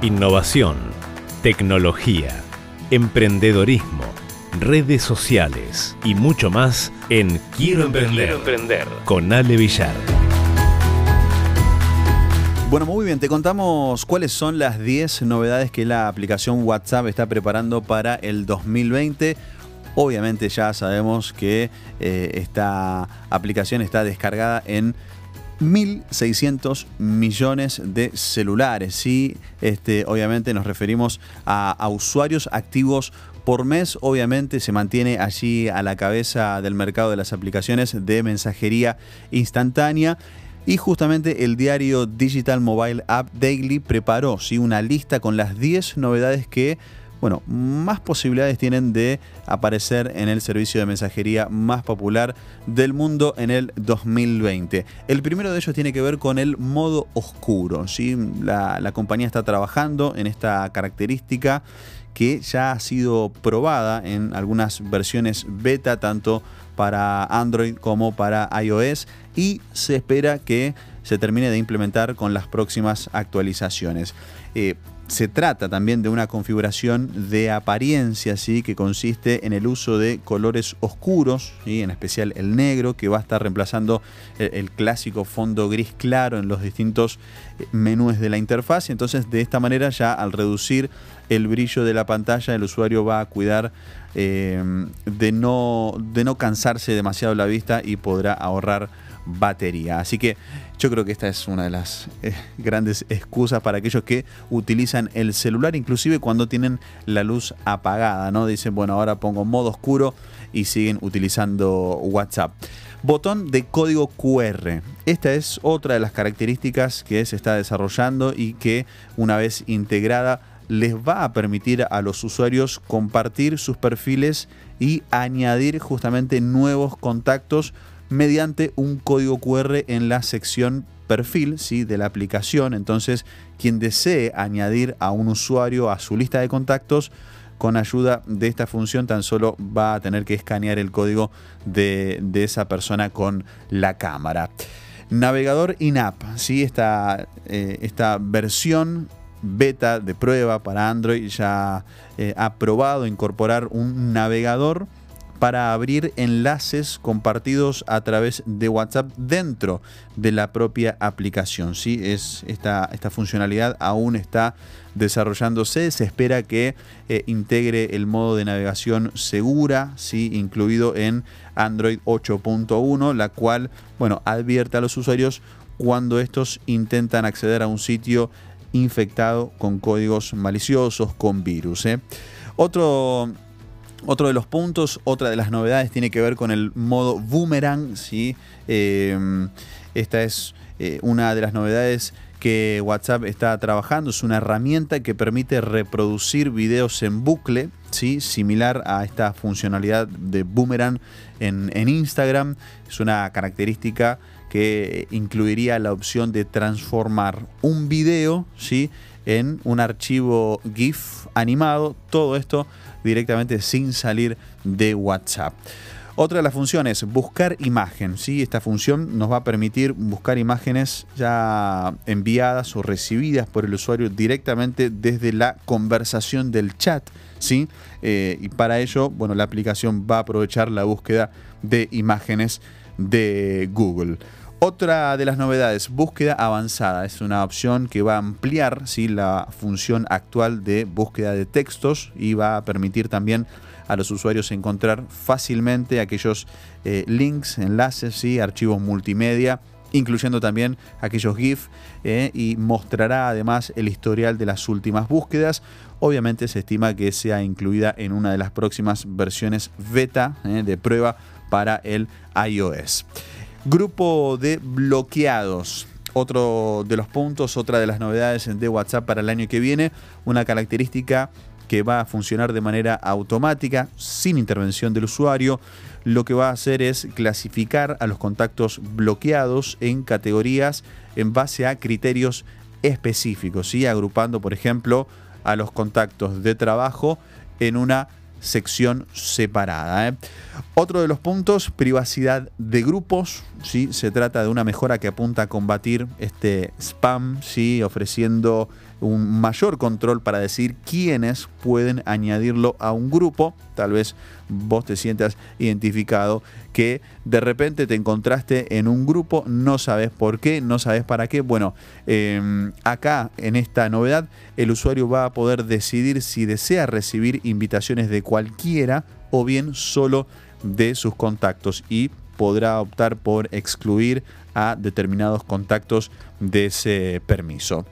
Innovación, tecnología, emprendedorismo, redes sociales y mucho más en Quiero Emprender, emprender con Ale Villar. Bueno, muy bien, te contamos cuáles son las 10 novedades que la aplicación WhatsApp está preparando para el 2020. Obviamente ya sabemos que eh, esta aplicación está descargada en 1.600 millones de celulares. Sí, este, obviamente nos referimos a, a, usuarios activos por mes. Obviamente se mantiene allí a la cabeza del mercado de las aplicaciones de mensajería instantánea. Y justamente el diario Digital Mobile App Daily preparó ¿sí? una lista con las 10 novedades que bueno, más posibilidades tienen de aparecer en el servicio de mensajería más popular del mundo en el 2020. El primero de ellos tiene que ver con el modo oscuro. ¿sí? La, la compañía está trabajando en esta característica que ya ha sido probada en algunas versiones beta, tanto para Android como para iOS, y se espera que se termine de implementar con las próximas actualizaciones. Eh, se trata también de una configuración de apariencia, que consiste en el uso de colores oscuros, ¿sí? en especial el negro, que va a estar reemplazando el, el, clásico fondo gris claro en los distintos eh, menús de la interfaz. Entonces, de esta manera, ya al reducir el brillo de la pantalla, el usuario va a cuidar eh, de, no, de no cansarse demasiado la vista y podrá ahorrar batería. Así que yo creo que esta es una de las eh, grandes excusas para aquellos que utilizan el celular, inclusive cuando tienen la luz apagada, ¿no? Dicen, bueno, ahora pongo modo oscuro y siguen utilizando WhatsApp. Botón de código QR. Esta es otra de las características que se está desarrollando y que una vez integrada les va a permitir a los usuarios compartir sus perfiles y añadir justamente nuevos contactos mediante un código QR en la sección perfil ¿sí? de la aplicación. Entonces, quien desee añadir a un usuario a su lista de contactos, con ayuda de esta función tan solo va a tener que escanear el código de, de esa persona con la cámara. Navegador in-app, ¿sí? esta, eh, esta versión beta de prueba para Android ya eh, ha probado incorporar un navegador para abrir enlaces compartidos a través de WhatsApp dentro de la propia aplicación. ¿sí? Es esta, esta funcionalidad aún está desarrollándose. Se espera que eh, integre el modo de navegación segura, ¿sí? incluido en Android 8.1, la cual bueno, advierte a los usuarios cuando estos intentan acceder a un sitio infectado con códigos maliciosos, con virus. ¿eh? Otro otro de los puntos, otra de las novedades tiene que ver con el modo boomerang. ¿sí? Eh, esta es eh, una de las novedades que WhatsApp está trabajando. Es una herramienta que permite reproducir videos en bucle, ¿sí? similar a esta funcionalidad de boomerang en, en Instagram. Es una característica que incluiría la opción de transformar un video ¿sí? En un archivo GIF animado. Todo esto directamente sin salir de WhatsApp. Otra de las funciones, buscar imagen. ¿sí? Esta función nos va a permitir buscar imágenes ya enviadas o recibidas por el usuario directamente desde la conversación del chat. ¿sí? Eh, y para ello, bueno, la aplicación va a aprovechar la búsqueda de imágenes de Google. Otra de las novedades, búsqueda avanzada. Es una opción que va a ampliar ¿sí? la función actual de búsqueda de textos y va a permitir también a los usuarios encontrar fácilmente aquellos eh, links, enlaces, ¿sí? archivos multimedia, incluyendo también aquellos GIF eh, y mostrará además el historial de las últimas búsquedas. Obviamente se estima que sea incluida en una de las próximas versiones beta eh, de prueba para el iOS. Grupo de bloqueados. Otro de los puntos, otra de las novedades de WhatsApp para el año que viene, una característica que va a funcionar de manera automática, sin intervención del usuario. Lo que va a hacer es clasificar a los contactos bloqueados en categorías en base a criterios específicos, ¿sí? agrupando, por ejemplo, a los contactos de trabajo en una sección separada. ¿eh? Otro de los puntos, privacidad de grupos. ¿sí? Se trata de una mejora que apunta a combatir este spam, ¿sí? ofreciendo un mayor control para decir quiénes pueden añadirlo a un grupo. Tal vez vos te sientas identificado que de repente te encontraste en un grupo, no sabes por qué, no sabes para qué. Bueno, em, acá en esta novedad el usuario va a poder decidir si desea recibir invitaciones de cualquiera o bien solo de sus contactos y podrá optar por excluir a determinados contactos de ese permiso.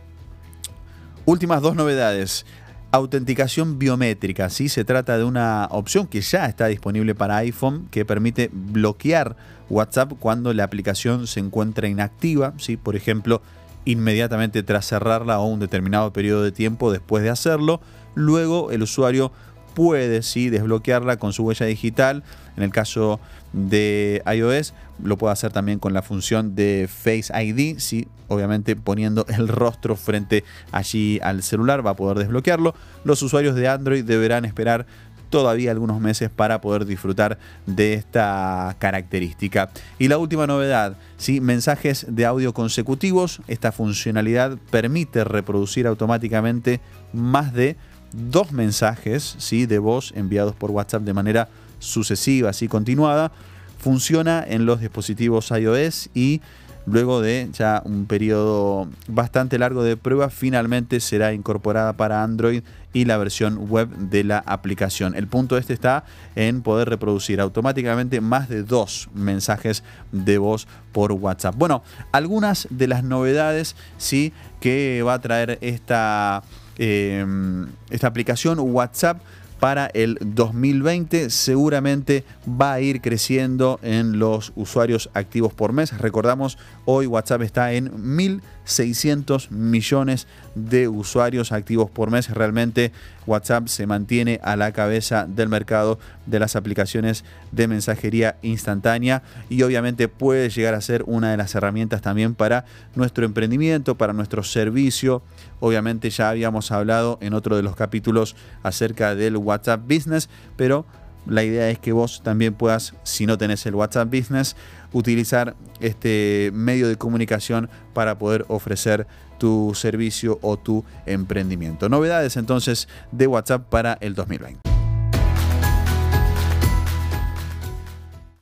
Últimas dos novedades. Autenticación biométrica, ¿sí? se trata de una opción que ya está disponible para iPhone que permite bloquear WhatsApp cuando la aplicación se encuentra inactiva, ¿sí? por ejemplo, inmediatamente tras cerrarla o un determinado periodo de tiempo después de hacerlo. Luego el usuario puede sí desbloquearla con su huella digital. En el caso de iOS lo puede hacer también con la función de Face ID, sí, obviamente poniendo el rostro frente allí al celular va a poder desbloquearlo. Los usuarios de Android deberán esperar todavía algunos meses para poder disfrutar de esta característica. Y la última novedad, ¿sí? mensajes de audio consecutivos. Esta funcionalidad permite reproducir automáticamente más de dos mensajes ¿sí? de voz enviados por WhatsApp de manera sucesiva, así continuada. Funciona en los dispositivos iOS y luego de ya un periodo bastante largo de prueba, finalmente será incorporada para Android y la versión web de la aplicación. El punto este está en poder reproducir automáticamente más de dos mensajes de voz por WhatsApp. Bueno, algunas de las novedades sí que va a traer esta Em, esta aplicación WhatsApp para el 2020 seguramente va a ir creciendo en los usuarios activos por mes. Recordamos, hoy WhatsApp está en 1.600 millones de usuarios activos por mes. Realmente WhatsApp se mantiene a la cabeza del mercado de las aplicaciones de mensajería instantánea y obviamente puede llegar a ser una de las herramientas también para nuestro emprendimiento, para nuestro servicio. Obviamente ya habíamos hablado en otro de los capítulos acerca del WhatsApp Business, pero la idea es que vos también puedas, si no tenés el WhatsApp Business, utilizar este medio de comunicación para poder ofrecer tu servicio o tu emprendimiento. Novedades entonces de WhatsApp para el 2020.